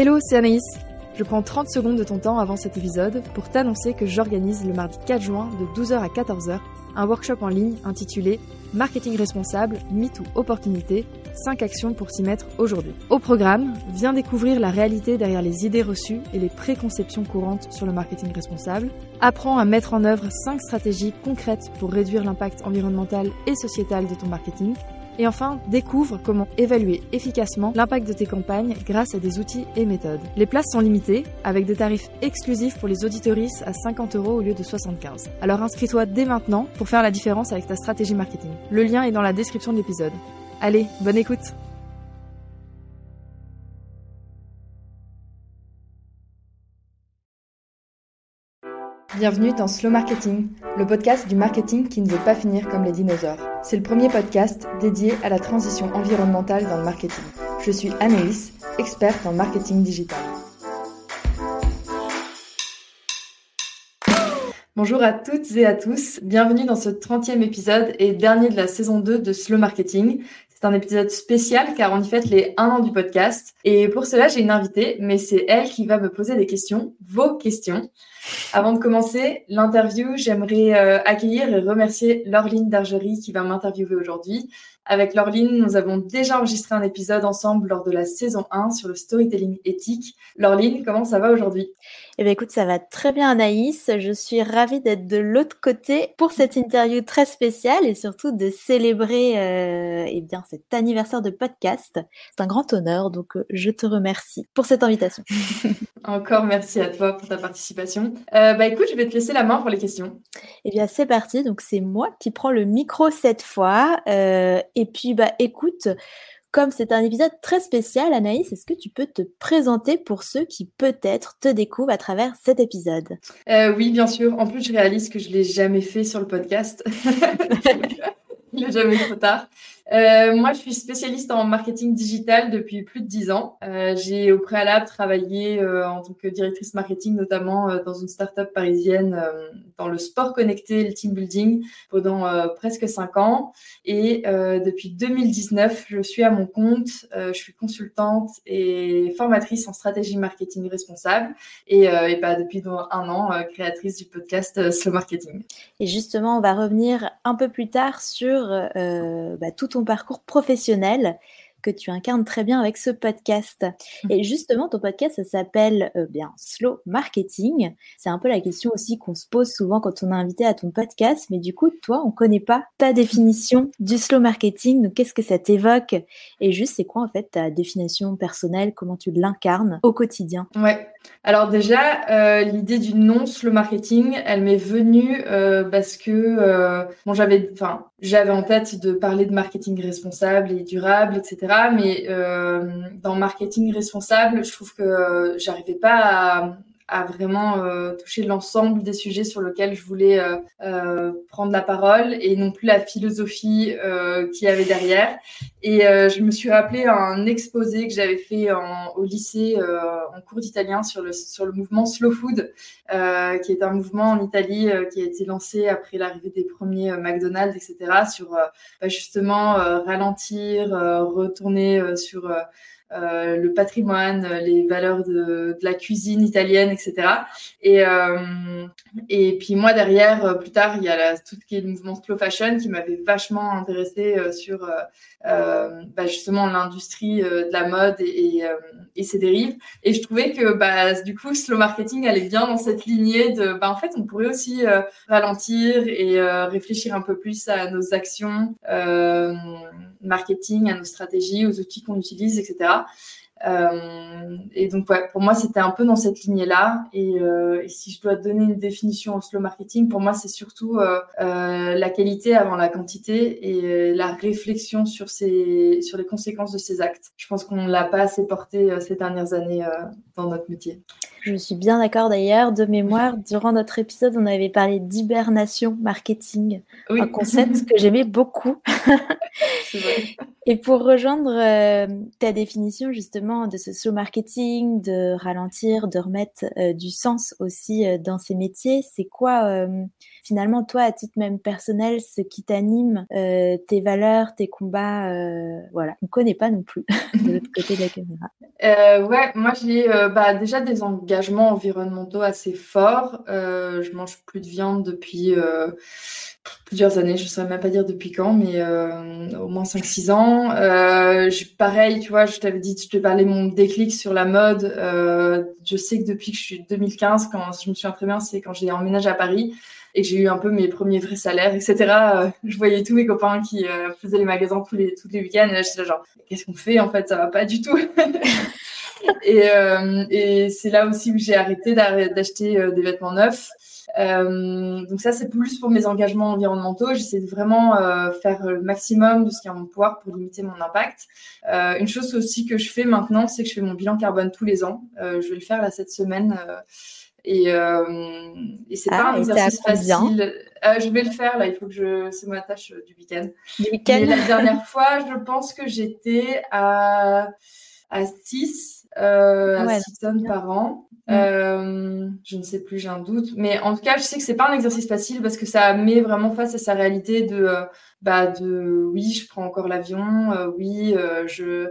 Hello, c'est Anaïs. Je prends 30 secondes de ton temps avant cet épisode pour t'annoncer que j'organise le mardi 4 juin de 12h à 14h un workshop en ligne intitulé Marketing responsable, mythe ou opportunité, 5 actions pour s'y mettre aujourd'hui. Au programme, viens découvrir la réalité derrière les idées reçues et les préconceptions courantes sur le marketing responsable. Apprends à mettre en œuvre 5 stratégies concrètes pour réduire l'impact environnemental et sociétal de ton marketing et enfin, découvre comment évaluer efficacement l'impact de tes campagnes grâce à des outils et méthodes. Les places sont limitées, avec des tarifs exclusifs pour les auditoristes à 50 euros au lieu de 75. Alors inscris-toi dès maintenant pour faire la différence avec ta stratégie marketing. Le lien est dans la description de l'épisode. Allez, bonne écoute Bienvenue dans Slow Marketing, le podcast du marketing qui ne veut pas finir comme les dinosaures. C'est le premier podcast dédié à la transition environnementale dans le marketing. Je suis Anaïs, experte en marketing digital. Bonjour à toutes et à tous, bienvenue dans ce 30e épisode et dernier de la saison 2 de Slow Marketing. C'est un épisode spécial car on y fête les 1 an du podcast. Et pour cela, j'ai une invitée, mais c'est elle qui va me poser des questions, vos questions. Avant de commencer l'interview, j'aimerais euh, accueillir et remercier Laureline Dargerie qui va m'interviewer aujourd'hui. Avec Laureline, nous avons déjà enregistré un épisode ensemble lors de la saison 1 sur le storytelling éthique. Laureline, comment ça va aujourd'hui? Eh bien écoute, ça va très bien Anaïs. Je suis ravie d'être de l'autre côté pour cette interview très spéciale et surtout de célébrer euh, eh bien, cet anniversaire de podcast. C'est un grand honneur, donc euh, je te remercie pour cette invitation. Encore merci à toi pour ta participation. Euh, bah écoute, je vais te laisser la main pour les questions. Eh bien c'est parti, donc c'est moi qui prends le micro cette fois. Et puis bah écoute, comme c'est un épisode très spécial, Anaïs, est-ce que tu peux te présenter pour ceux qui peut-être te découvrent à travers cet épisode? Euh, Oui, bien sûr. En plus, je réalise que je l'ai jamais fait sur le podcast. Il n'est jamais trop tard. Euh, moi, je suis spécialiste en marketing digital depuis plus de dix ans. Euh, j'ai au préalable travaillé euh, en tant que directrice marketing, notamment dans une start-up parisienne dans le sport connecté, le team building, pendant presque cinq ans. Et depuis 2019, je suis à mon compte. je suis consultante et formatrice en stratégie marketing responsable. Et, et bah, depuis un an, créatrice du podcast Slow Marketing. Et justement, on va revenir un peu plus tard sur bah, tout ton parcours professionnel que tu incarnes très bien avec ce podcast. Mmh. Et justement, ton podcast, ça s'appelle euh, bien Slow Marketing. C'est un peu la question aussi qu'on se pose souvent quand on est invité à ton podcast. Mais du coup, toi, on connaît pas ta définition du slow marketing. Donc, qu'est-ce que ça t'évoque? Et juste, c'est quoi en fait ta définition personnelle? Comment tu l'incarnes au quotidien? Ouais. Alors déjà, euh, l'idée du non slow marketing, elle m'est venue euh, parce que euh, j'avais, en tête de parler de marketing responsable et durable, etc. Mais dans marketing responsable, je trouve que j'arrivais pas à, à vraiment toucher l'ensemble des sujets sur lesquels je voulais prendre la parole et non plus la philosophie qu'il y avait derrière. Et je me suis rappelé un exposé que j'avais fait en, au lycée en cours d'italien sur le, sur le mouvement Slow Food, qui est un mouvement en Italie qui a été lancé après l'arrivée des premiers McDonald's, etc., sur bah, justement ralentir, retourner sur euh, le patrimoine, les valeurs de, de, la cuisine italienne, etc. Et, euh, et puis moi derrière, euh, plus tard, il y a la, tout ce qui est le mouvement slow fashion qui m'avait vachement intéressé euh, sur euh, bah justement l'industrie de la mode et, et, et, ses dérives. Et je trouvais que bah, du coup, slow marketing allait bien dans cette lignée de, bah, en fait, on pourrait aussi ralentir et réfléchir un peu plus à nos actions marketing, à nos stratégies, aux outils qu'on utilise, etc. Euh, et donc, ouais, pour moi, c'était un peu dans cette lignée-là. Et, euh, et, si je dois donner une définition au slow marketing, pour moi, c'est surtout euh, la qualité avant la quantité et la réflexion sur, ces, sur les conséquences de ces actes. Je pense qu'on ne l'a pas assez porté ces dernières années dans notre métier. Je suis bien d'accord d'ailleurs. De mémoire, durant notre épisode, on avait parlé d'hibernation marketing, un concept que j'aimais beaucoup. Et pour rejoindre euh, ta définition justement de ce slow marketing, de ralentir, de remettre euh, du sens aussi euh, dans ces métiers, c'est quoi finalement toi à titre même personnel ce qui t'anime, tes valeurs, tes combats Voilà, on ne connaît pas non plus de l'autre côté de la caméra. ouais, moi j'ai bah, déjà des engagements environnementaux assez forts. je mange plus de viande depuis plusieurs années, je ne saurais même pas dire depuis quand, mais euh, au moins 5-6 ans. Euh, pareil, tu vois, je t'avais dit, je te parlais mon déclic sur la mode. Euh, je sais que depuis que je suis 2015, quand je me souviens très bien, c'est quand j'ai emménagé à Paris et j'ai eu un peu mes premiers vrais salaires, etc. Euh, je voyais tous mes copains qui euh, faisaient les magasins tous les, tous les week-ends et là, j'étais là genre, qu'est-ce qu'on fait En fait, ça va pas du tout. et, euh, et c'est là aussi où j'ai arrêté d'acheter des vêtements neufs. Donc ça, c'est plus pour mes engagements environnementaux. J'essaie de vraiment faire le maximum de ce qui est en mon pouvoir pour limiter mon impact. Une chose aussi que je fais maintenant, c'est que je fais mon bilan carbone tous les ans. Je vais le faire là cette semaine. Et, et c'est pas ah, un exercice facile. je vais le faire là. Il faut que je. C'est ma tâche du week-end. Du week-end. la dernière fois, je pense que j'étais à à 6 euh, à 6 tonnes par an. Mm. Euh, je ne sais plus, j'ai un doute. Mais en tout cas, je sais que c'est pas un exercice facile parce que ça met vraiment face à sa réalité de, euh, bah, de oui, je prends encore l'avion, euh, oui, euh, je,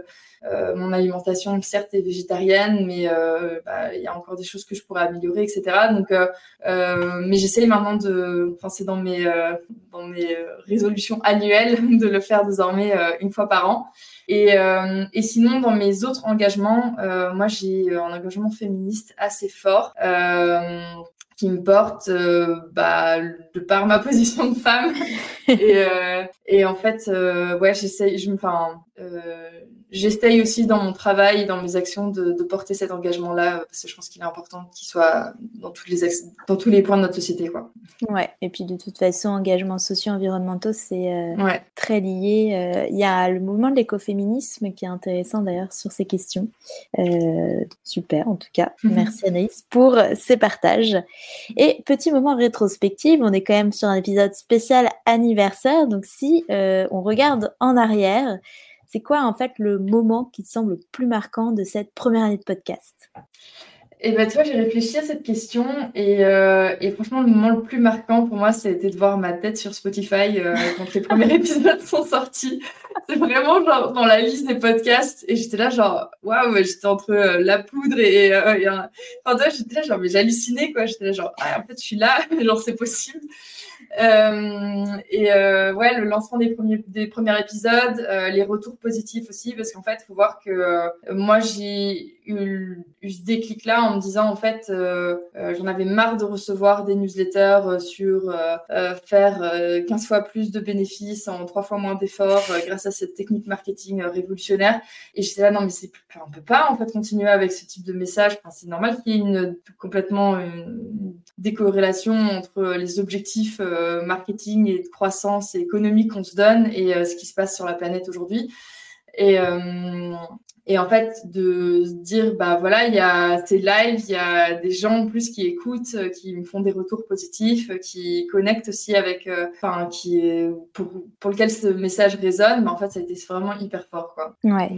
mon alimentation, certes, est végétarienne, mais bah, il y a encore des choses que je pourrais améliorer, etc. Donc, mais j'essaye maintenant de, enfin, c'est dans mes, dans mes résolutions annuelles de le faire désormais une fois par an. Et, euh, et, sinon, dans mes autres engagements, euh, moi, j'ai un engagement féministe assez fort. Euh, qui me porte euh, bah, de par ma position de femme. et, euh, et, en fait, euh, ouais, j'essaye, je, enfin, euh, j'essaye aussi dans mon travail, dans mes actions, de, de porter cet engagement-là, parce que je pense qu'il est important qu'il soit dans tous les dans tous les points de notre société, quoi. Ouais. Et puis de toute façon, engagement socio-environnementaux, c'est ouais. très lié. Il y a le mouvement de l'écoféminisme qui est intéressant d'ailleurs sur ces questions. super, en tout cas. Merci Anaïs pour ces partages. Et petit moment rétrospective, on est quand même sur un épisode spécial anniversaire. Donc si euh, on regarde en arrière, c'est quoi en fait le moment qui te semble le plus marquant de cette première année de podcast? Et ben, tu vois, j'ai réfléchi à cette question et, euh, et, franchement, le moment le plus marquant pour moi, c'était de voir ma tête sur Spotify euh, quand les premiers épisodes sont sortis. C'est vraiment genre dans la liste des podcasts et j'étais là genre waouh, j'étais entre euh, la poudre et, et enfin, toi, j'étais là genre mais j'hallucinais quoi. J'étais là genre ah, en fait, je suis là, genre c'est possible. Euh, et euh, ouais, le lancement des premiers, des premiers épisodes, euh, les retours positifs aussi, parce qu'en fait, faut voir que moi, j'ai eu, eu, ce déclic-là en me disant, en fait, j'en avais marre de recevoir des newsletters sur faire 15 fois plus de bénéfices en trois fois moins d'efforts grâce à cette technique marketing révolutionnaire. Et j'étais là, non, mais c'est on peut pas en fait continuer avec ce type de message. C'est normal qu'il y ait une, complètement une décorrélation entre les objectifs euh, marketing et de croissance et économique qu'on se donne et euh, ce qui se passe sur la planète aujourd'hui. Et, euh, et en fait, de se dire, bah voilà, il y a ces lives, il y a des gens en plus qui écoutent, euh, qui me font des retours positifs, euh, qui connectent aussi avec, euh, enfin, qui pour, pour lequel ce message résonne. Mais en fait, ça a été vraiment hyper fort, quoi. Ouais.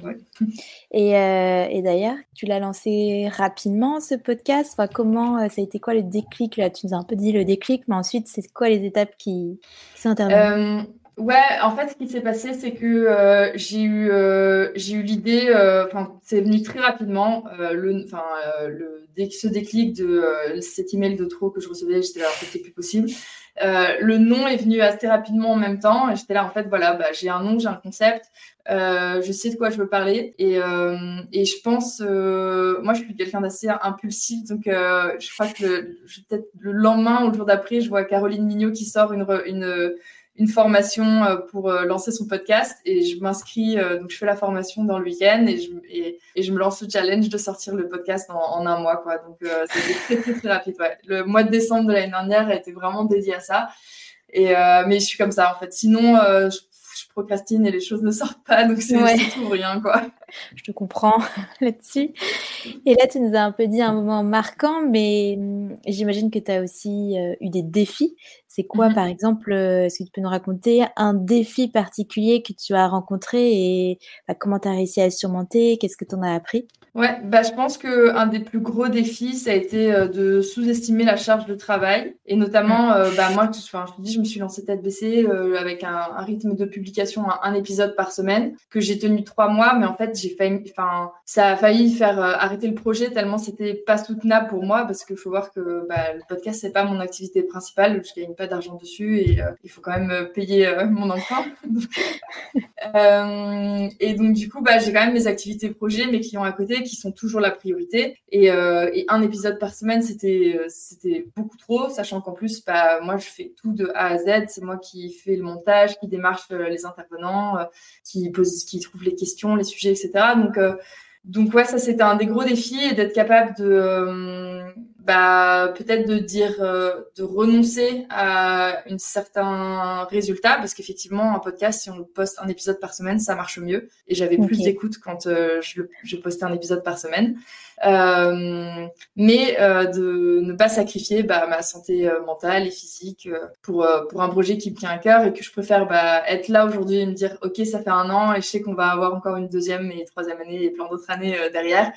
Et, euh, et d'ailleurs, tu l'as lancé rapidement, ce podcast? Enfin, comment, ça a été quoi le déclic? Là Tu nous as un peu dit le déclic, mais ensuite, c'est quoi les étapes qui, qui sont intervenues? Ouais, en fait, ce qui s'est passé, c'est que euh, j'ai eu, euh, j'ai eu l'idée, euh, enfin, c'est venu très rapidement, le, enfin, le, ce déclic de cet email de trop que je recevais, j'étais là, c'est plus possible. le nom est venu assez rapidement en même temps, et j'étais là, en fait, voilà, bah, j'ai un nom, j'ai un concept, je sais de quoi je veux parler, et, et je pense, moi, je suis quelqu'un d'assez impulsif, donc je crois que peut-être le lendemain ou le jour d'après, je vois Caroline Mignot qui sort une, une une formation euh, pour euh, lancer son podcast et je m'inscris, euh, donc je fais la formation dans le week-end et je, et, je me lance le challenge de sortir le podcast en, un mois. Quoi. Donc c'était très, très, très rapide. Ouais. Le mois de décembre de l'année dernière a été vraiment dédié à ça. Et, mais je suis comme ça en fait. Sinon, je procrastine et les choses ne sortent pas, donc c'est tout ou rien, quoi. Je te comprends là-dessus. Et là, tu nous as un peu dit un moment marquant, mais hum, j'imagine que tu as aussi euh, eu des défis. C'est quoi, mmh par exemple, euh, est-ce que tu peux nous raconter un défi particulier que tu as rencontré et bah, comment tu as réussi à le surmonter? Qu'est-ce que tu en as appris? Ouais, bah, je pense que un des plus gros défis, ça a été euh, de sous-estimer la charge de travail. Et notamment, euh, bah, moi, enfin, je te dis, je me suis lancée tête baissée euh, avec un, un, rythme de publication, un, épisode par semaine, que j'ai tenu trois mois. Mais en fait, j'ai failli, enfin, ça a failli faire arrêter le projet tellement c'était pas soutenable pour moi parce qu'il faut voir que bah, le podcast, c'est pas mon activité principale. Je gagne pas d'argent dessus et il faut quand même payer mon emprunt. et donc, du coup, bah, j'ai quand même mes activités projets, mes clients à côté qui sont toujours la priorité. Et, euh, un épisode par semaine, c'était euh, c'était beaucoup trop, sachant qu'en plus, bah, moi, je fais tout de A à Z. C'est moi qui fais le montage, qui démarche euh, les intervenants, qui pose, qui trouve les questions, les sujets, etc. Donc donc ouais, ça c'était un des gros défis d'être capable de bah, peut-être de dire de renoncer à un certain résultat parce qu'effectivement un podcast si on poste un épisode par semaine ça marche mieux. Et j'avais plus d'écoute quand je, je postais un épisode par semaine. Euh, mais euh, de ne pas sacrifier bah, ma santé euh, mentale et physique pour, pour un projet qui me tient à cœur et que je préfère bah, être là aujourd'hui et me dire ok ça fait un an et je sais qu'on va avoir encore une deuxième et troisième année et plein d'autres années derrière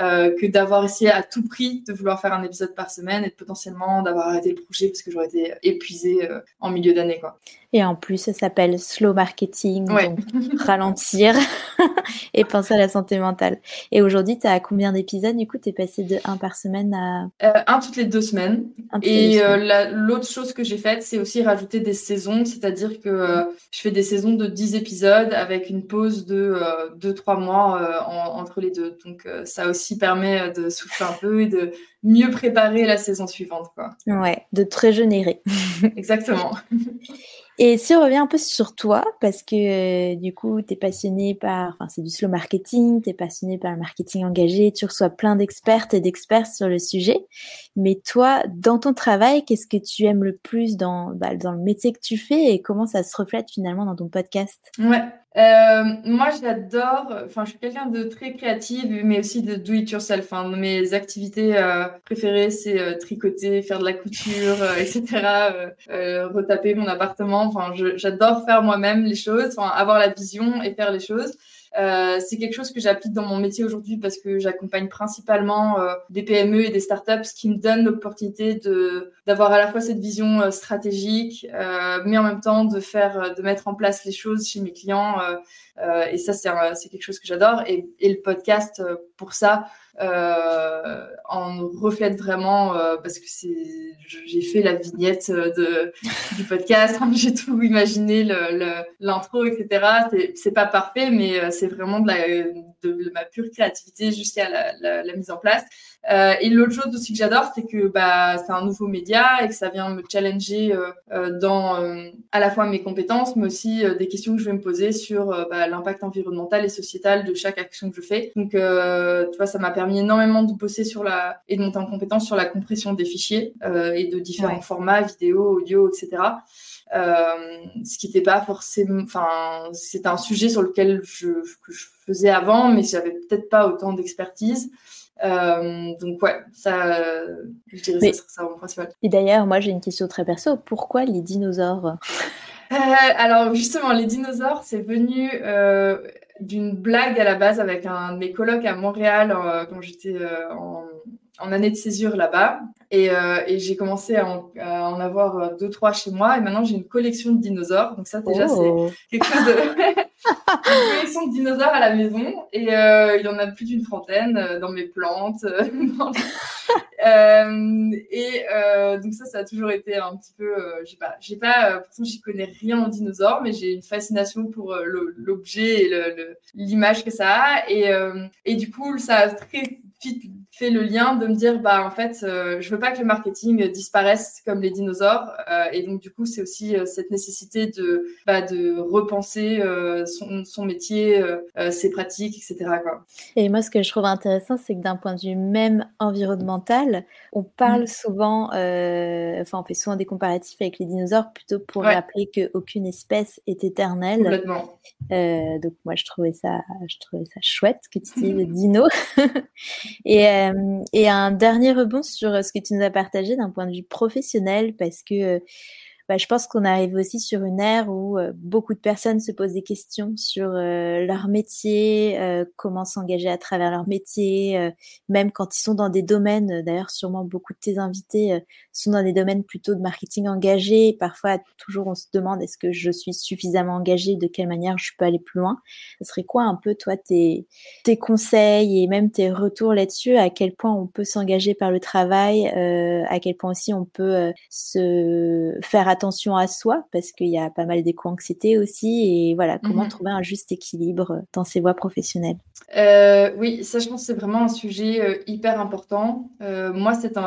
euh, que d'avoir essayé à tout prix de vouloir faire un épisode par semaine et potentiellement d'avoir arrêté le projet parce que j'aurais été épuisée euh, en milieu d'année. quoi. Et en plus, ça s'appelle slow marketing, donc ralentir et penser à la santé mentale. Et aujourd'hui, tu as combien d'épisodes Du coup, tu es passé de un par semaine à... Euh, un toutes les deux semaines. et l'autre chose que j'ai faite, c'est aussi rajouter des saisons, c'est-à-dire que je fais des saisons de 10 épisodes avec une pause de 2-3 mois entre les deux. Donc ça aussi permet euh, de souffler un peu et de mieux préparer la saison suivante. Quoi. Ouais, de te régénérer. Exactement. Et si on revient un peu sur toi, parce que euh, du coup, tu es passionné par, enfin, c'est du slow marketing, tu es passionné par le marketing engagé, tu reçois plein d'expertes et d'experts sur le sujet. Mais toi, dans ton travail, qu'est-ce que tu aimes le plus dans, bah, dans le métier que tu fais et comment ça se reflète finalement dans ton podcast? Ouais, euh, moi, j'adore, enfin, je suis quelqu'un de très créative, mais aussi de do it yourself. Hein. Mes activités euh, préférées, c'est euh, tricoter, faire de la couture, etc., retaper mon appartement. Enfin, j'adore faire moi-même les choses, enfin, avoir la vision et faire les choses. Euh, c'est quelque chose que j'applique dans mon métier aujourd'hui parce que j'accompagne principalement euh, des PME et des startups, ce qui me donne l'opportunité de d'avoir à la fois cette vision euh, stratégique, mais en même temps de faire, de mettre en place les choses chez mes clients. et ça, c'est c'est quelque chose que j'adore. Et, et, le podcast, pour ça, euh, en reflète vraiment euh, parce que c'est j'ai fait la vignette euh, de du podcast j'ai tout imaginé l'intro etc c'est c'est pas parfait mais c'est vraiment de la de, ma pure créativité jusqu'à la, la, mise en place euh, et l'autre chose aussi que j'adore, c'est que bah, c'est un nouveau média et que ça vient me challenger euh, euh dans euh, à la fois mes compétences, mais aussi des questions que je vais me poser sur bah, l'impact environnemental et sociétal de chaque action que je fais. Donc, tu vois, ça m'a permis énormément de bosser sur la et de monter en compétence sur la compression des fichiers et de différents formats, vidéo, audio, etc. Ce qui n'était pas forcément, enfin, c'était un sujet sur lequel je, que je faisais avant, mais j'avais peut-être pas autant d'expertise. Euh, donc ouais, ça, je dirais ça, ça mon principal. Et d'ailleurs, moi j'ai une question très perso. Pourquoi les dinosaures? Euh, Alors justement, les dinosaures, c'est venu euh, d'une blague à la base avec un de mes colocs à Montréal quand j'étais en, en, année de césure là-bas. Et, et j'ai commencé à en, à en, avoir deux, trois chez moi. Et maintenant, j'ai une collection de dinosaures. Donc ça, déjà, oh. c'est quelque chose de... une collection de dinosaures à la maison et euh, il y en a plus d'une trentaine euh, dans mes plantes. Euh, et donc ça, ça a toujours été un petit peu, j'ai pas, j'ai pas, pourtant j'y connais rien en dinosaures, mais j'ai une fascination pour l'objet et l'image que ça a et, et du coup ça a très vite fait le lien de me dire, bah en fait, je veux pas que le marketing disparaisse comme les dinosaures. et donc du coup, c'est aussi cette nécessité de, bah, de repenser son, son, métier, ses pratiques, etc. Quoi. Et moi, ce que je trouve intéressant, c'est que d'un point de vue même environnemental, on parle mm. souvent, enfin, on fait souvent des comparatifs avec les dinosaures plutôt pour rappeler qu'aucune espèce est éternelle. Complètement. Euh, donc moi je trouvais ça, je trouvais ça chouette que tu dis le dino. et, euh, et un dernier rebond sur ce que tu nous as partagé d'un point de vue professionnel parce que bah, je pense qu'on arrive aussi sur une ère où euh, beaucoup de personnes se posent des questions sur euh, leur métier, euh, comment s'engager à travers leur métier, même quand ils sont dans des domaines, d'ailleurs sûrement beaucoup de tes invités sont dans des domaines plutôt de marketing engagé. Parfois, toujours on se demande est-ce que je suis suffisamment engagée, de quelle manière je peux aller plus loin? Ce serait quoi un peu toi tes, tes conseils et même tes retours là-dessus, à quel point on peut s'engager par le travail, à quel point aussi on peut se faire attention attention à soi parce qu'il y a pas mal d'éco-anxiété aussi et voilà comment mhm. trouver un juste équilibre dans ses voies professionnelles. Euh, oui, ça je pense c'est vraiment un sujet euh, hyper important. Euh, moi cette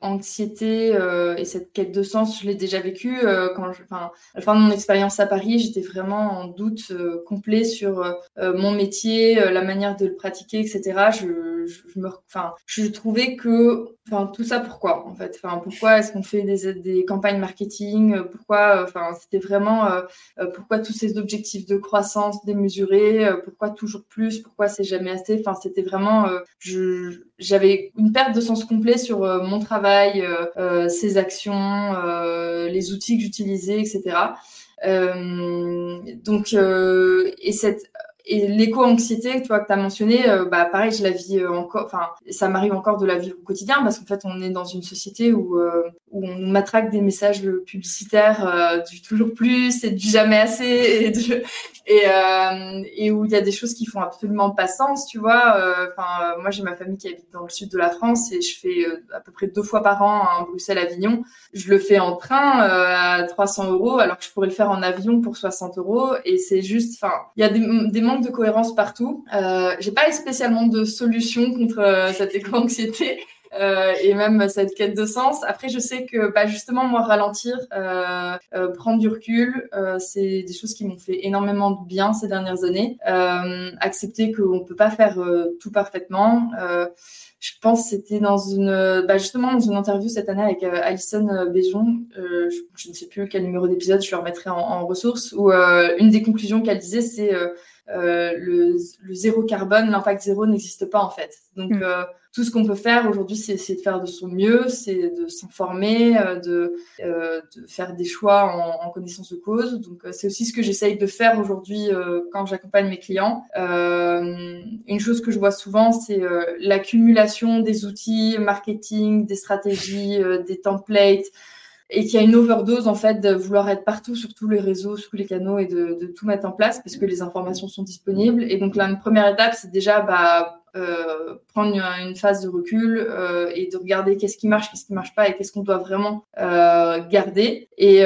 anxiété et cette quête de sens, je l'ai déjà vécu quand je, à la fin de mon expérience à Paris, j'étais vraiment en doute complet sur mon métier, la manière de le pratiquer, etc. Je, je, me, enfin, je trouvais que, enfin, tout ça pourquoi en fait, enfin, pourquoi est-ce qu'on fait des, des campagnes marketing euh, pourquoi, euh, enfin, c'était vraiment euh, pourquoi tous ces objectifs de croissance démesurés, pourquoi toujours plus, pourquoi c'est jamais assez? Enfin, c'était vraiment, j'avais une perte de sens complet sur mon travail, ses actions, les outils que j'utilisais, etc. donc, et cette et l'éco-anxiété, toi, que tu as mentionné, euh, bah, pareil, je la vis euh, encore, enfin, ça m'arrive encore de la vivre au quotidien parce qu'en fait, on est dans une société où, euh, où on matraque des messages publicitaires du toujours plus et du jamais assez et, où il y a des choses qui font absolument pas sens, tu vois. Enfin, moi, j'ai ma famille qui habite dans le sud de la France et je fais à peu près deux fois par an Bruxelles-Avignon. Je le fais en train à 300 euros alors que je pourrais le faire en avion pour 60 euros et c'est juste, enfin, il y a des, des de cohérence partout. Euh, j'ai pas spécialement de solution contre euh, cette éco-anxiété. Euh, et même cette quête de sens. Après, je sais que bah, justement, moi, ralentir, euh, prendre du recul, c'est des choses qui m'ont fait énormément de bien ces dernières années. accepter qu'on peut pas faire tout parfaitement. je pense que c'était dans une, bah, justement dans une interview cette année avec Alison Béjon. Je, je, ne sais plus quel numéro d'épisode, je le remettrai en, en ressources. Où une des conclusions qu'elle disait, c'est euh, le, zéro carbone, l'impact zéro n'existe pas en fait. Donc mm. euh, tout ce qu'on peut faire aujourd'hui, c'est essayer de faire de son mieux, c'est de s'informer, euh, de, de, faire des choix en, en connaissance de cause. Donc c'est aussi ce que j'essaye de faire aujourd'hui quand j'accompagne mes clients. une chose que je vois souvent, c'est l'accumulation des outils marketing, des stratégies, des templates et qu'il y a une overdose en fait de vouloir être partout sur tous les réseaux, sur tous les canaux et de, tout mettre en place parce que les informations sont disponibles. Et donc là, première étape, c'est déjà bah, euh, prendre une, phase de recul euh, et de regarder qu'est-ce qui marche, qu'est-ce qui marche pas et qu'est-ce qu'on doit vraiment euh, garder. Et,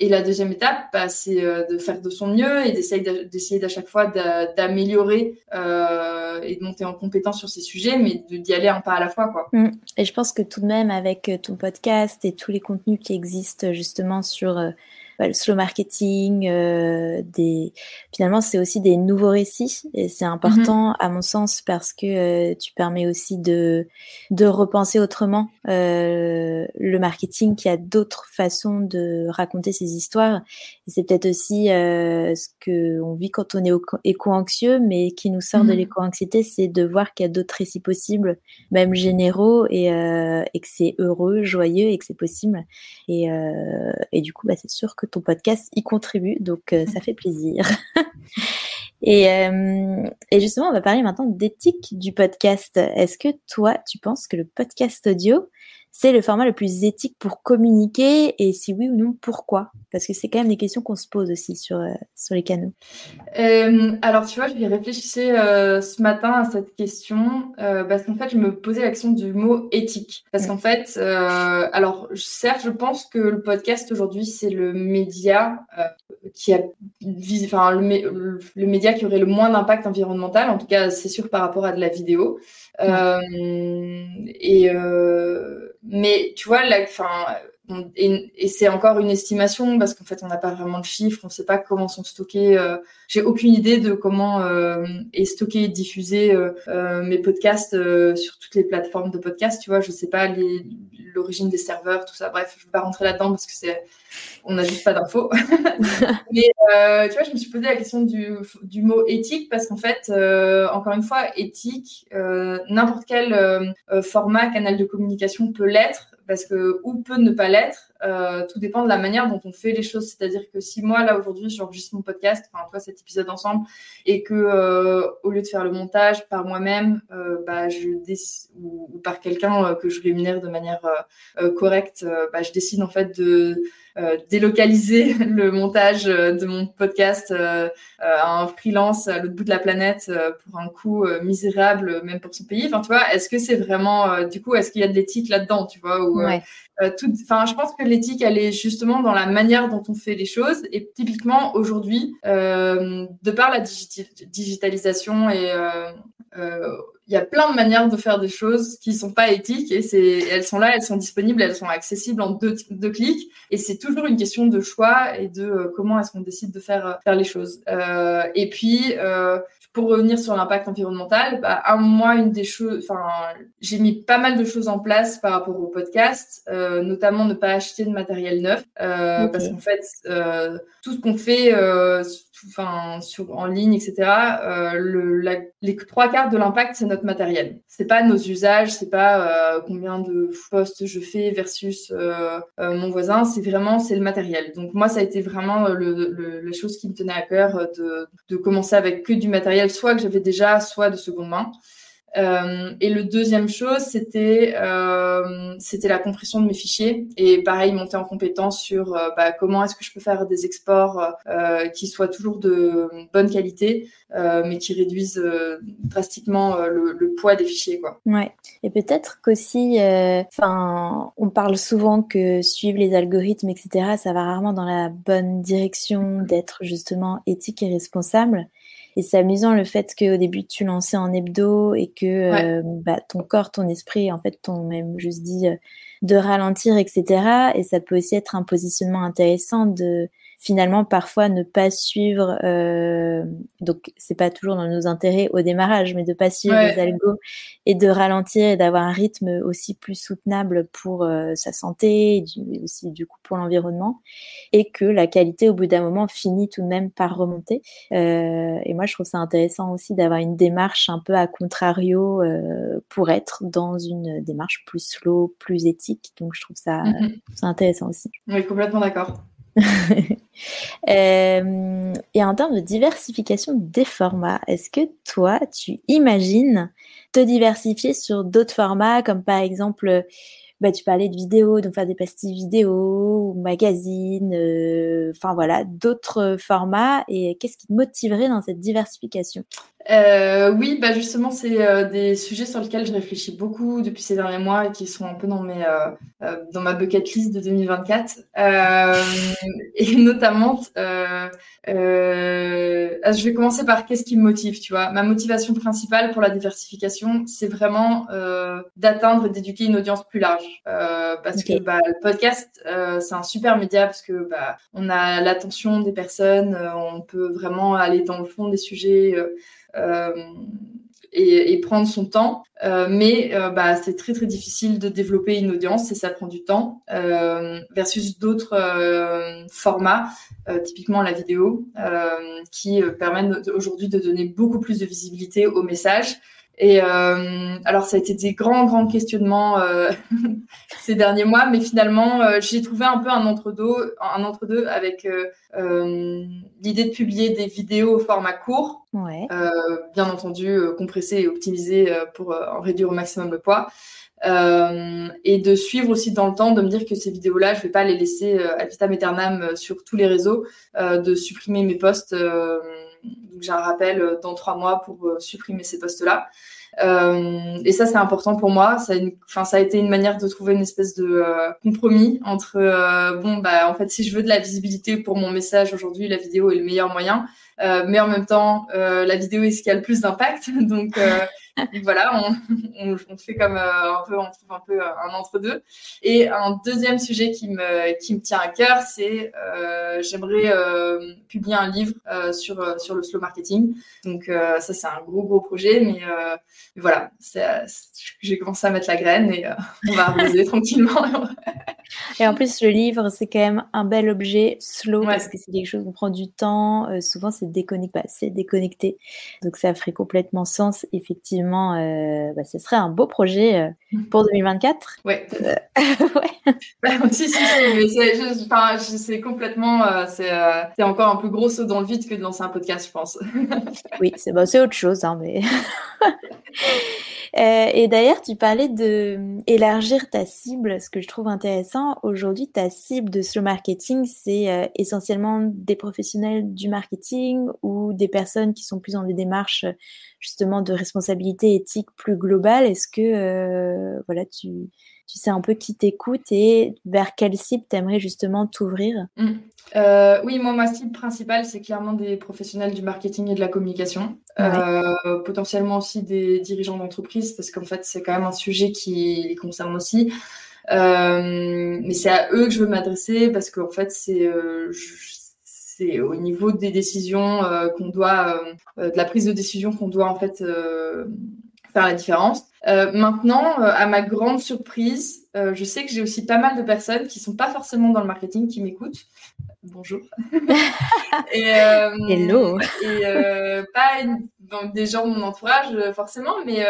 et, la deuxième étape, bah, c'est de faire de son mieux et d'essayer d'à chaque fois d'améliorer et de monter en compétence sur ces sujets, mais d'y aller un pas à la fois. Quoi. Mmh. Et je pense que tout de même, avec ton podcast et tous les contenus qui existent justement sur bah, le slow marketing, euh, des... finalement c'est aussi des nouveaux récits et c'est important mm-hmm. à mon sens parce que euh, tu permets aussi de, de repenser autrement euh, le marketing qui a d'autres façons de raconter ses histoires et c'est peut-être aussi ce que on vit quand on est éco-anxieux mais qui nous sort de mm-hmm. l'éco-anxiété c'est de voir qu'il y a d'autres récits possibles même généraux et, et que c'est heureux, joyeux et que c'est possible et, et du coup bah, c'est sûr que ton podcast y contribue, donc euh, ça fait plaisir. et, euh, et, justement, on va parler maintenant d'éthique du podcast. Est-ce que toi, tu penses que le podcast audio, c'est le format le plus éthique pour communiquer? Et si oui ou non, pourquoi? Parce que c'est quand même des questions qu'on se pose aussi sur, euh, sur les canaux. Euh, alors, tu vois, je réfléchissais euh, ce matin à cette question parce qu'en fait, je me posais l'action du mot éthique. Parce qu'en fait, alors, certes, je pense que le podcast aujourd'hui, c'est le média qui a enfin le, le, média qui aurait le moins d'impact environnemental. En tout cas, c'est sûr par rapport à de la vidéo. et mais tu vois, et, c'est encore une estimation parce qu'en fait, on n'a pas vraiment de chiffres, on ne sait pas comment sont stockés. Euh, j'ai aucune idée de comment euh, est stocké et diffusé euh, mes podcasts sur toutes les plateformes de podcasts. Tu vois, je ne sais pas l'origine des serveurs, tout ça. Bref, je ne vais pas rentrer là-dedans parce que c'est, on n'a juste pas d'infos. Mais tu vois, je me suis posé la question du, du mot éthique parce qu'en fait, encore une fois, éthique, n'importe quel format, canal de communication peut l'être parce que ou peut ne pas l'être, euh, tout dépend de la manière dont on fait les choses. C'est-à-dire que si moi là aujourd'hui j'enregistre mon podcast, enfin toi cet épisode ensemble, et que euh, au lieu de faire le montage par moi-même, euh, bah, je ou, ou, par quelqu'un que je rémunère de manière correcte, bah, je décide en fait de délocaliser le montage de mon podcast à un freelance à l'autre bout de la planète pour un coût misérable, même pour son pays. Enfin, tu vois, est-ce que c'est vraiment, du coup, est-ce qu'il y a de l'éthique là-dedans, tu vois ou, Enfin, je pense que l'éthique, elle est justement dans la manière dont on fait les choses. Et typiquement, aujourd'hui, de par la digitalisation et il y a plein de manières de faire des choses qui sont pas éthiques et c'est, elles sont là, elles sont disponibles, elles sont accessibles en deux, clics et c'est toujours une question de choix et de euh, comment est-ce qu'on décide de faire, euh, faire les choses. Euh, et puis, euh, pour revenir sur l'impact environnemental, bah, un mois, une des choses, enfin, j'ai mis pas mal de choses en place par rapport au podcast, euh, notamment ne pas acheter de matériel neuf, euh, parce qu'en fait, euh, tout ce qu'on fait, euh, enfin, en ligne, etc. Euh, les trois quarts de l'impact, c'est notre matériel. C'est pas nos usages, c'est pas euh, combien de posts je fais versus mon voisin, c'est vraiment c'est le matériel. Donc moi, ça a été vraiment la chose qui me tenait à cœur de, de commencer avec que du matériel soit que j'avais déjà, soit de seconde main. Euh, et le deuxième chose, c'était euh, c'était la compression de mes fichiers et pareil monter en compétence sur euh, bah, comment est-ce que je peux faire des exports euh, qui soient toujours de bonne qualité, mais qui réduisent drastiquement le, le, poids des fichiers quoi. Ouais. Et peut-être qu'aussi, enfin, on parle souvent que suivre les algorithmes, etc. Ça va rarement dans la bonne direction d'être justement éthique et responsable. Et c'est amusant le fait qu'au début tu lançais en hebdo et que euh, bah, ton corps, ton esprit, en fait, t'ont même juste dit euh, de ralentir, etc. Et ça peut aussi être un positionnement intéressant de finalement parfois ne pas suivre euh, donc c'est pas toujours dans nos intérêts au démarrage mais de pas suivre les algos et de ralentir et d'avoir un rythme aussi plus soutenable pour euh, sa santé et du, aussi du coup pour l'environnement. Et que la qualité au bout d'un moment finit tout de même par remonter. Euh, et moi je trouve ça intéressant aussi d'avoir une démarche un peu à contrario euh, pour être dans une démarche plus slow plus éthique. Donc je trouve ça, mm intéressant aussi. Oui complètement d'accord Euh, et en termes de diversification des formats, est-ce que toi, tu imagines te diversifier sur d'autres formats, comme par exemple, bah, tu parlais de vidéos, donc faire des pastilles vidéo, ou magazines, euh, enfin voilà, d'autres formats, et qu'est-ce qui te motiverait dans cette diversification? Euh, oui, bah justement, c'est euh, des sujets sur lesquels je réfléchis beaucoup depuis ces derniers mois et qui sont un peu dans mes euh, euh dans ma bucket list de 2024. Euh, et notamment, ah, je vais commencer par qu'est-ce qui me motive, tu vois. Ma motivation principale pour la diversification, c'est vraiment d'atteindre et d'éduquer une audience plus large, parce que bah, le podcast, c'est un super média parce que bah, on a l'attention des personnes, on peut vraiment aller dans le fond des sujets. Euh, et, prendre son temps. Euh, mais euh, bah, c'est très très difficile de développer une audience et ça prend du temps versus d'autres formats, typiquement la vidéo, qui permettent aujourd'hui de donner beaucoup plus de visibilité au message et euh, alors, ça a été des grands, grands questionnements euh, ces derniers mois, mais finalement, euh, j'ai trouvé un peu un entre-deux, un entre-deux avec euh, l'idée de publier des vidéos au format court, ouais. bien entendu compressées et optimisées pour en réduire au maximum le poids. et de suivre aussi dans le temps, de me dire que ces vidéos-là, je vais pas les laisser à vitam aeternam sur tous les réseaux, de supprimer mes posts. Donc j'ai un rappel dans trois mois pour supprimer ces posts-là. et ça, c'est important pour moi. Ça a, enfin, ça a été une manière de trouver une espèce de compromis entre, bon, bah, en fait, si je veux de la visibilité pour mon message aujourd'hui, la vidéo est le meilleur moyen. Euh, mais en même temps, euh, la vidéo est ce qui a le plus d'impact. Donc, euh, voilà, on, on, fait comme un peu, on trouve un peu un entre-deux. Et un deuxième sujet qui me, qui me tient à cœur, c'est j'aimerais publier un livre sur, sur le slow marketing. Donc, ça, c'est un gros, gros projet. Mais, voilà, j'ai commencé à mettre la graine et on va arroser tranquillement. Et en plus, le livre, c'est quand même un bel objet slow parce que c'est quelque chose qui prend du temps. Euh, souvent, c'est déconnecté, c'est déconnecté. Donc, ça ferait complètement sens. Effectivement, euh, bah, ce serait un beau projet euh, mm. pour 2024. Ouais. ouais. Bah, si, si, si, c'est complètement. c'est encore un plus gros saut dans le vide que de lancer un podcast, je pense. oui, c'est bah, autre chose, hein, mais. Euh, et d'ailleurs, tu parlais de élargir ta cible, ce que je trouve intéressant. Aujourd'hui, ta cible de slow marketing, c'est euh, essentiellement des professionnels du marketing ou des personnes qui sont plus dans des démarches justement de responsabilité éthique plus globale. Est-ce que euh, voilà, tu, tu sais un peu qui t'écoute et vers quelle cible tu aimerais justement t'ouvrir mmh. euh, Oui, moi, ma cible principale, c'est clairement des professionnels du marketing et de la communication. Euh, potentiellement aussi des dirigeants d'entreprise, parce qu'en fait, c'est quand même un sujet qui les concerne aussi. Euh, mais c'est à eux que je veux m'adresser parce qu'en fait, c'est c'est au niveau des décisions qu'on doit, de la prise de décision qu'on doit en fait faire la différence. Euh, maintenant, euh, à ma grande surprise, euh, je sais que j'ai aussi pas mal de personnes qui sont pas forcément dans le marketing qui m'écoutent. Bonjour. et, Hello. Et pas des gens de mon entourage forcément, mais,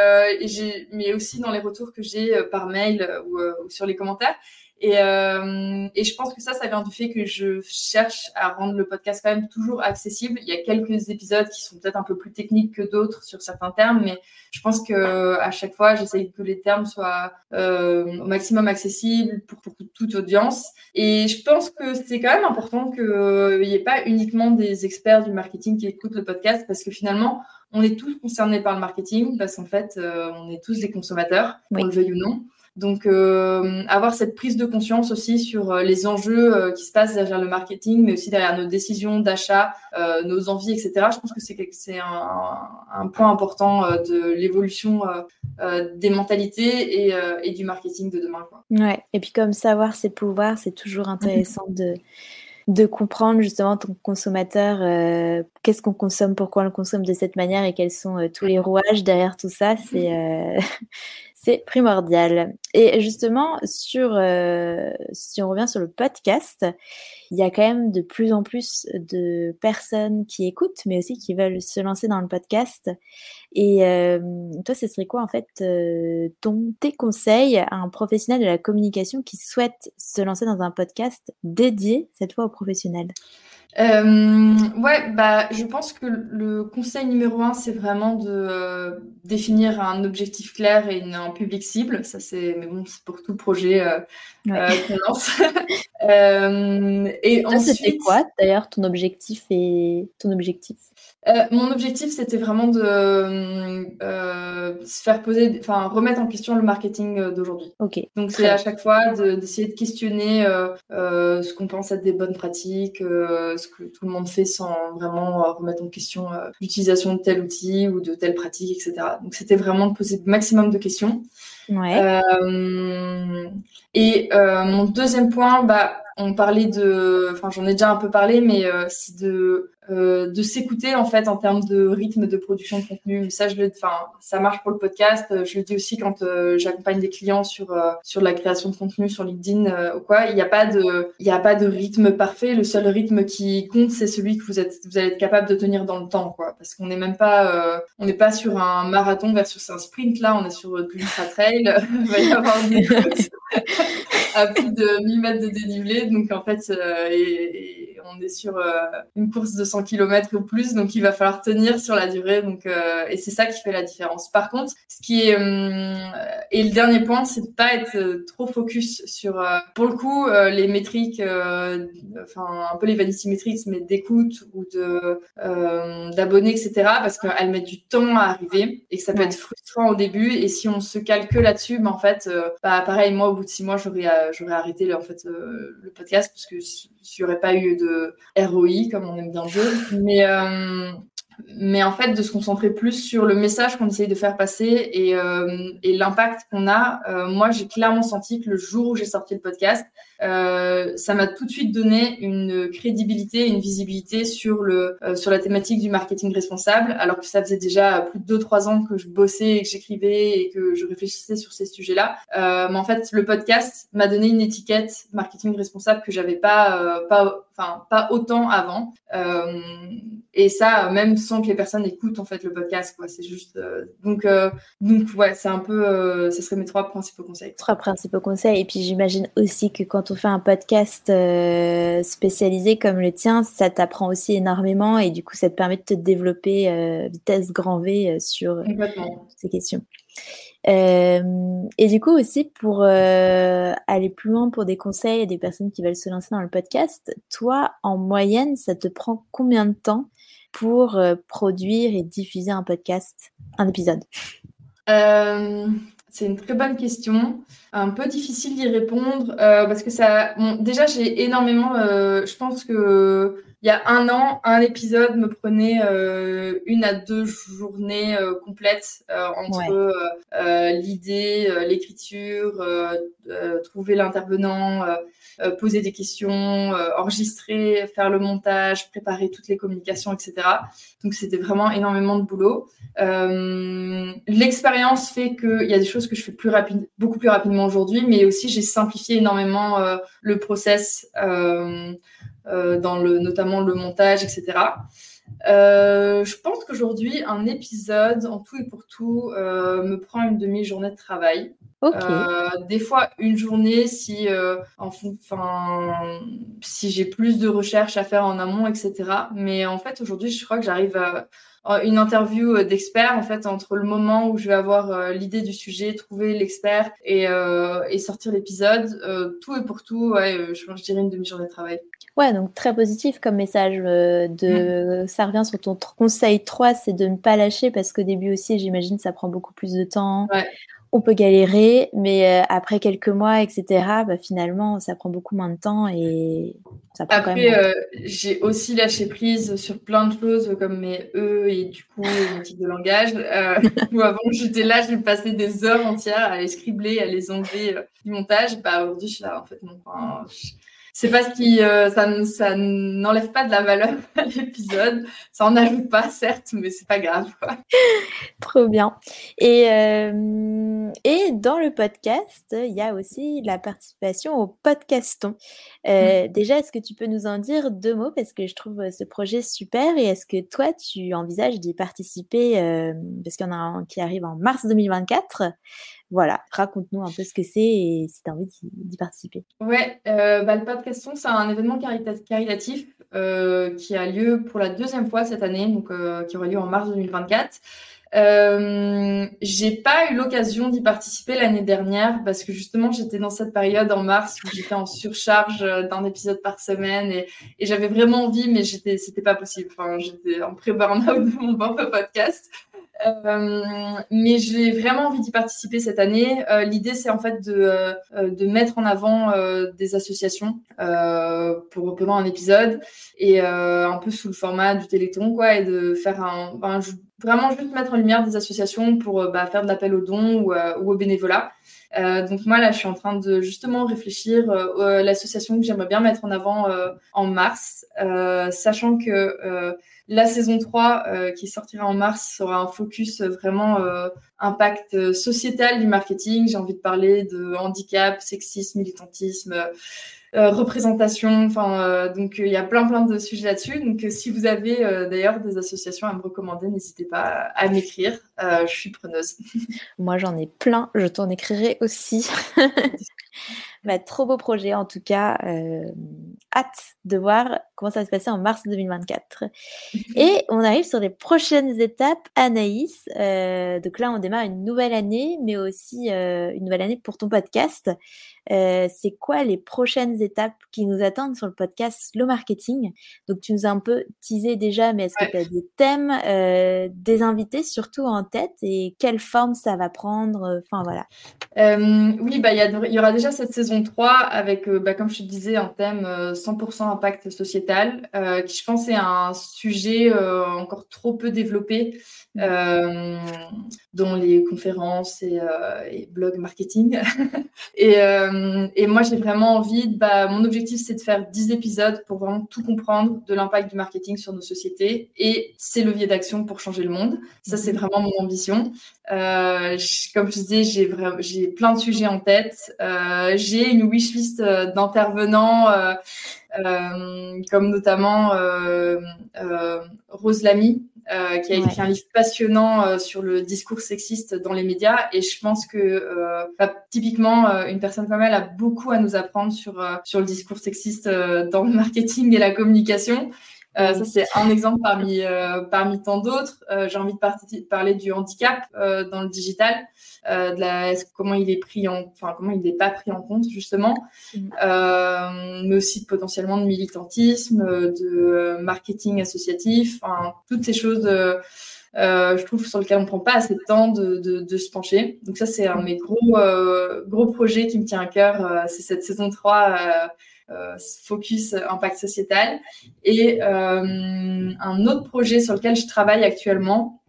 mais aussi dans les retours que j'ai par mail ou, sur les commentaires. Et, euh, et, je pense que ça, ça vient du fait que je cherche à rendre le podcast quand même toujours accessible. Il y a quelques épisodes qui sont peut-être un peu plus techniques que d'autres sur certains termes, mais je pense que à chaque fois, j'essaye que les termes soient euh, au maximum accessibles pour, pour, toute audience. Et je pense que c'est quand même important qu'il n'y ait pas uniquement des experts du marketing qui écoutent le podcast, parce que finalement, on est tous concernés par le marketing, parce qu'en fait, euh, on est tous des consommateurs, qu'on le veuille ou non. Donc, euh, avoir cette prise de conscience aussi sur euh, les enjeux euh, qui se passent derrière le marketing, mais aussi derrière nos décisions d'achat, nos envies, etc. Je pense que c'est un, point important de l'évolution des mentalités et, du marketing de demain. Quoi. Ouais. Et puis, comme savoir ses pouvoirs, c'est toujours intéressant de de comprendre justement ton consommateur, qu'est-ce qu'on consomme, pourquoi on le consomme de cette manière et quels sont tous les rouages derrière tout ça. C'est c'est primordial. Et justement, sur, euh, si on revient sur le podcast, il y a quand même de plus en plus de personnes qui écoutent, mais aussi qui veulent se lancer dans le podcast. Et euh, toi, ce serait quoi en fait euh, ton, tes conseils à un professionnel de la communication qui souhaite se lancer dans un podcast dédié cette fois aux professionnels euh, ouais, bah, je pense que le conseil numéro un, c'est vraiment de euh, définir un objectif clair et une, un public cible. Ça, c'est, mais bon, c'est pour tout projet euh, euh qu'on lance. et ensuite, c'était quoi d'ailleurs ton objectif et ton objectif euh, mon objectif, c'était vraiment de euh, se faire poser, enfin remettre en question le marketing euh, d'aujourd'hui. Ok. Donc c'est à chaque fois d'essayer de, questionner ce qu'on pense être des bonnes pratiques, ce que tout le monde fait sans vraiment remettre en question l'utilisation de tel outil ou de telle pratique, etc. Donc c'était vraiment de poser le maximum de questions. Ouais. et mon deuxième point, bah on parlait de, enfin j'en ai déjà un peu parlé, mais c'est de euh, de s'écouter en fait en termes de rythme de production de contenu. Ça, je le, enfin, ça marche pour le podcast. Je le dis aussi quand euh, j'accompagne des clients sur euh, sur la création de contenu sur LinkedIn ou quoi. Il n'y a pas de, il y a pas de rythme parfait. Le seul rythme qui compte, c'est celui que vous êtes, vous allez être capable de tenir dans le temps, quoi. Parce qu'on n'est même pas, on n'est pas sur un marathon versus un sprint là. On est sur du ultra trail. Il va y avoir des à plus de 1000 mètres de dénivelé. Donc en fait, et on est sur une course de 100 km ou plus, donc il va falloir tenir sur la durée. Donc, et c'est ça qui fait la différence. Par contre, ce qui est et le dernier point, c'est de pas être trop focus sur, pour le coup, les métriques, enfin un peu les vanity metrics, mais d'écoute ou de d'abonnés, etc. Parce qu'elles mettent du temps à arriver et que ça peut être frustrant au début. Et si on se calque là-dessus, ben, en fait, bah, pareil, moi, au bout de six mois, j'aurais j'aurais arrêté en fait le podcast parce que s'il n'y aurait pas eu de ROI, comme on aime bien dire. Mais mais en fait de se concentrer plus sur le message qu'on essaye de faire passer et, euh, l'impact qu'on a. Euh, moi, j'ai clairement senti que le jour où j'ai sorti le podcast, euh, ça m'a tout de suite donné une crédibilité, une visibilité sur le euh, sur la thématique du marketing responsable, alors que ça faisait déjà plus de deux trois ans que je bossais et que j'écrivais et que je réfléchissais sur ces sujets-là. Euh, mais en fait, le podcast m'a donné une étiquette marketing responsable que j'avais pas pas enfin pas autant avant. et ça, même sans que les personnes écoutent en fait le podcast, quoi. C'est juste donc donc ouais, c'est un peu, ce seraient mes trois principaux conseils. Trois principaux conseils. Et puis j'imagine aussi que quand on fait un podcast euh, spécialisé comme le tien, ça t'apprend aussi énormément et du coup, ça te permet de te développer euh, vitesse grand V euh, sur ces questions. et du coup aussi pour aller plus loin pour des conseils à des personnes qui veulent se lancer dans le podcast, toi en moyenne ça te prend combien de temps pour produire et diffuser un podcast, un épisode? C'est une très bonne question. Un peu difficile d'y répondre euh, parce que ça. Bon, déjà, j'ai énormément. Euh, je pense que il y a un an, un épisode me prenait euh, une à deux journées complètes entre l'idée, l'écriture, trouver l'intervenant, poser des questions, enregistrer, faire le montage, préparer toutes les communications, etc. Donc c'était vraiment énormément de boulot. L'expérience fait qu'il y a des choses que je fais plus beaucoup plus rapidement aujourd'hui, mais aussi j'ai simplifié énormément euh, le process euh, euh, dans notamment le montage, etc. je pense qu'aujourd'hui, un épisode, en tout et pour tout, me prend une demi-journée de travail. Des fois, une journée si, enfin, si j'ai plus de recherches à faire en amont, etc. Mais en fait, aujourd'hui, je crois que j'arrive à euh, une interview euh, d'expert en fait entre le moment où je vais avoir euh, l'idée du sujet, trouver l'expert et, et, sortir l'épisode, tout et pour tout, ouais, je, je dirais une demi-journée de travail. Ouais, donc très positif comme message. de, mm. Ça revient sur ton conseil 3, c'est de ne pas lâcher parce qu'au début aussi, j'imagine, ça prend beaucoup plus de temps. Ouais on peut galérer, mais euh, après quelques mois, etc., bah, finalement, ça prend beaucoup moins de temps et ça prend après, quand même. Euh, j'ai aussi lâché prise sur plein de choses comme mes E et du coup mes types de langage. Euh, où avant, j'étais là, je passais des heures entières à les scribler, à les enlever du montage. Bah, aujourd'hui, je suis là, en fait, non. Enfin, c'est pas ce qui euh, ça, ça n'enlève pas de la valeur à l'épisode. Ça en ajoute pas certes mais c'est pas grave. Trop bien. Et euh, et dans le podcast il y a aussi la participation au podcaston. Euh, mm. déjà est-ce que tu peux nous en dire deux mots? Parce que je trouve ce projet super. Et est-ce que toi tu envisages d'y participer parce qu'il y en a un qui arrive en mars 2024 voilà, raconte-nous un peu ce que c'est et si tu envie d'y participer. Ouais, euh, bah, le podcaston, c'est un événement caritatif euh, qui a lieu pour la deuxième fois cette année, donc euh, qui aura lieu en mars 2024. Euh, j'ai pas eu l'occasion d'y participer l'année dernière parce que justement j'étais dans cette période en mars où j'étais en surcharge d'un épisode par semaine et, j'avais vraiment envie mais j'étais c'était pas possible. Enfin j'étais en pré burnout de mon propre podcast. Euh, mais j'ai vraiment envie d'y participer cette année. Euh, l'idée, c'est en fait de, euh, de mettre en avant des associations pour pendant un épisode et un peu sous le format du Téléthon, quoi, et de faire un, vraiment juste mettre en lumière des associations pour bah, faire de l'appel aux dons ou, ou au bénévolat. Euh, donc moi là, je suis en train de justement réfléchir euh, l'association que j'aimerais bien mettre en avant en mars, sachant que la saison 3 euh, qui sortira en mars sera un focus vraiment euh, impact sociétal du marketing. J'ai envie de parler de handicap, sexisme, militantisme, euh, représentation. Enfin, donc il y a plein plein de sujets là-dessus. Donc si vous avez d'ailleurs des associations à me recommander, n'hésitez pas à m'écrire. je suis preneuse. Moi j'en ai plein. Je t'en écrirai aussi. Bah, trop beau projet en tout cas. Euh, hâte de voir comment ça va se passer en mars 2024. Et on arrive sur les prochaines étapes. Anaïs, euh, donc là on démarre une nouvelle année, mais aussi euh, une nouvelle année pour ton podcast. c'est quoi les prochaines étapes qui nous attendent sur le podcast Slow Marketing? Donc tu nous as un peu teasé déjà, mais est-ce que tu as des thèmes, des invités surtout en tête? Et quelle forme ça va prendre? Enfin voilà. oui, bah, il y, y, aura déjà cette saison 3 avec, euh, bah, comme je te disais, un thème 100% euh, impact sociétal, euh, qui je pense est un sujet encore trop peu développé dans les conférences et, blogs marketing. et, et, moi, j'ai vraiment envie, bah, mon objectif, c'est de faire 10 épisodes pour vraiment tout comprendre de l'impact du marketing sur nos sociétés et ses leviers d'action pour changer le monde. Ça, c'est mhm. vraiment mon ambition. comme je disais, j'ai plein de sujets en tête. j'ai une wishlist euh, d'intervenants, euh, euh, comme notamment Rose Lamy, qui a écrit un livre passionnant sur le discours sexiste dans les médias. Et je pense que bah, typiquement, une personne comme elle a beaucoup à nous apprendre sur, sur le discours sexiste dans le marketing et la communication. Ça, c'est un exemple parmi, parmi tant d'autres. J'ai envie de parler du handicap dans le digital. Euh, de la, comment il est pris en, enfin comment il n'est pas pris en compte justement, mm. euh, mais aussi potentiellement de militantisme, de marketing associatif, enfin toutes ces choses. Euh, je trouve sur lesquelles on prend pas assez de temps de, de, de se pencher. Donc ça, c'est un de mes gros, gros projets qui me tient à cœur. c'est cette saison 3 euh, focus impact sociétal. Et euh, un autre projet sur lequel je travaille actuellement,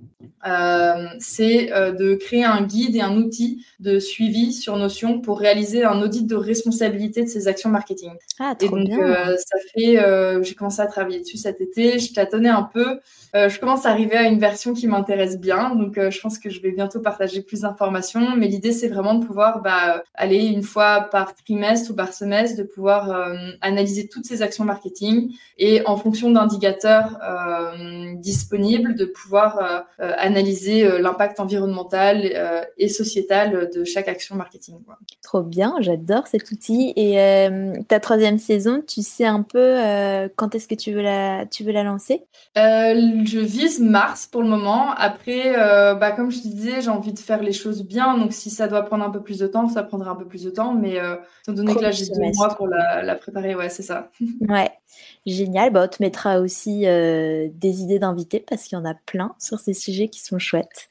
euh, c'est de créer un guide et un outil de suivi sur Notion pour réaliser un audit de responsabilité de ces actions marketing. Ah, trop et donc, ça fait, j'ai commencé à travailler dessus cet été, je tâtonnais un peu. je commence à arriver à une version qui m'intéresse bien, donc je pense que je vais bientôt partager plus d'informations. Mais l'idée, c'est vraiment de pouvoir bah, aller une fois par trimestre ou par semestre, de pouvoir euh, analyser toutes ces actions marketing et en fonction d'indicateurs euh, disponibles, de pouvoir euh, analyser l'impact environnemental et sociétal de chaque action marketing. Trop bien, j'adore cet outil. Et ta troisième saison, tu sais un peu quand est-ce que tu veux la, tu veux la lancer? Je vise mars pour le moment. Après, bah, comme je te disais, j'ai envie de faire les choses bien. Donc, si ça doit prendre un peu plus de temps, ça prendra un peu plus de temps. Mais étant donné que là, j'ai deux mois pour la, la préparer, ouais, c'est ça. ouais, génial. Bah, on te mettra aussi euh, des idées d'invités parce qu'il y en a plein sur ces sujets qui sont chouettes.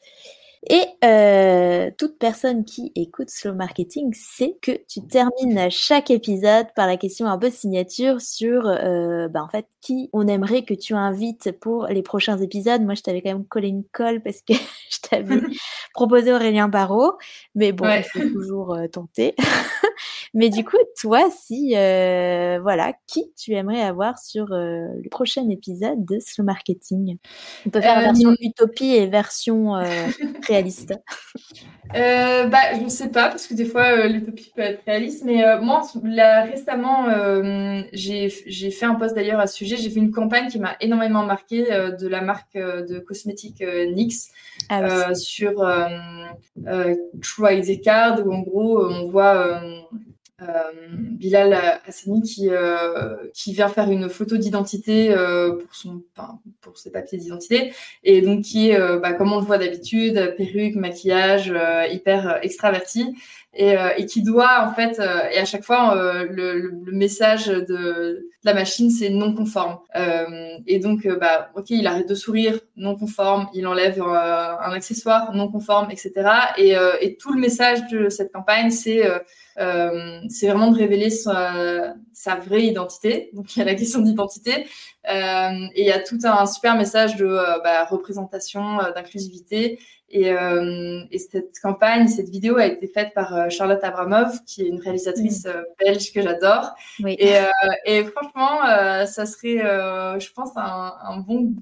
Et euh, toute personne qui écoute Slow Marketing sait que tu termines chaque épisode par la question un peu signature sur euh, bah, en fait qui on aimerait que tu invites pour les prochains épisodes. Moi, je t'avais quand même collé une colle parce que je t'avais proposé Aurélien Barraud, mais bon, ouais. il faut toujours tenter. Mais du coup, toi, si, euh, voilà, qui tu aimerais avoir sur euh, le prochain épisode de Slow Marketing? On peut faire version euh, utopie et version réaliste. bah, je ne sais pas, parce que des fois, l'utopie peut être réaliste. Mais moi, là, récemment, j'ai fait un post d'ailleurs à ce sujet. J'ai fait une campagne qui m'a énormément marqué de la marque de cosmétiques NYX ah sur True ID Card, où en gros, on voit euh, Bilal Hassani qui, euh, qui vient faire une photo d'identité euh, pour, pour ses papiers d'identité et donc qui est, bah, comme on le voit d'habitude, perruque, maquillage, hyper extraverti et, et, qui doit en fait, et à chaque fois le, le, message de, la machine c'est non conforme. et donc, bah, ok, il arrête de sourire, non conforme, il enlève un accessoire non conforme, etc. Et, et tout le message de cette campagne c'est euh, c'est vraiment de révéler sa, sa, vraie identité. Donc il y a la question d'identité euh, et il y a tout un super message de euh, bah, représentation, d'inclusivité. Et, et, cette campagne, cette vidéo a été faite par Charlotte Abramov, qui est une réalisatrice belge que j'adore. Oui. Et, et, franchement, ça serait, je pense, un, un bon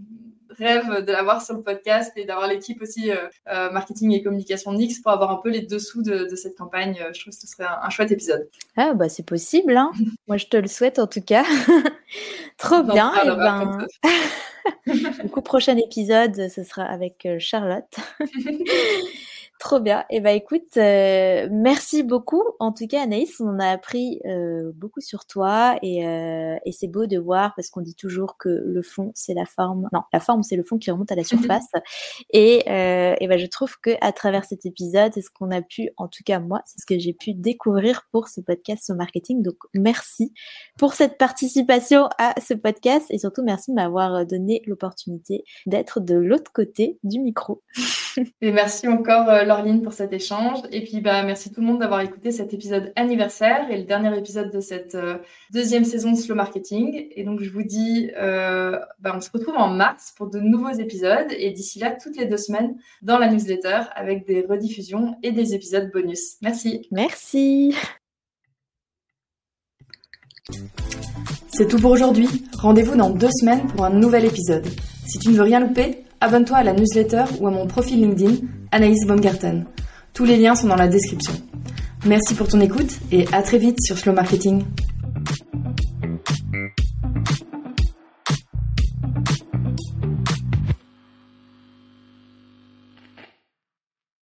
rêve de l'avoir sur le podcast et d'avoir l'équipe aussi euh, euh, marketing et communication Nix pour avoir un peu les dessous de, cette campagne. Euh, je trouve que ce serait un, chouette épisode. Ah bah c'est possible. Hein. Moi je te le souhaite en tout cas. Trop bien. Et eh ben... du coup prochain épisode ce sera avec Charlotte. Trop bien. Et eh ben écoute, euh, merci beaucoup. En tout cas, Anaïs, on a appris euh, beaucoup sur toi et, euh, et c'est beau de voir parce qu'on dit toujours que le fond c'est la forme. Non, la forme c'est le fond qui remonte à la surface. et, et ben je trouve que à travers cet épisode, c'est ce qu'on a pu, en tout cas moi, c'est ce que j'ai pu découvrir pour ce podcast au marketing. Donc merci pour cette participation à ce podcast et surtout merci de m'avoir donné l'opportunité d'être de l'autre côté du micro. et merci encore Laureline pour cet échange. Et puis bah, merci tout le monde d'avoir écouté cet épisode anniversaire et le dernier épisode de cette euh, deuxième saison de Slow Marketing. Et donc je vous dis, euh, bah, on se retrouve en mars pour de nouveaux épisodes et d'ici là, toutes les deux semaines dans la newsletter avec des rediffusions et des épisodes bonus. Merci. Merci. C'est tout pour aujourd'hui. Rendez-vous dans deux semaines pour un nouvel épisode. Si tu ne veux rien louper, abonne-toi à la newsletter ou à mon profil LinkedIn, Anaïs Baumgarten. Tous les liens sont dans la description. Merci pour ton écoute et à très vite sur Slow Marketing.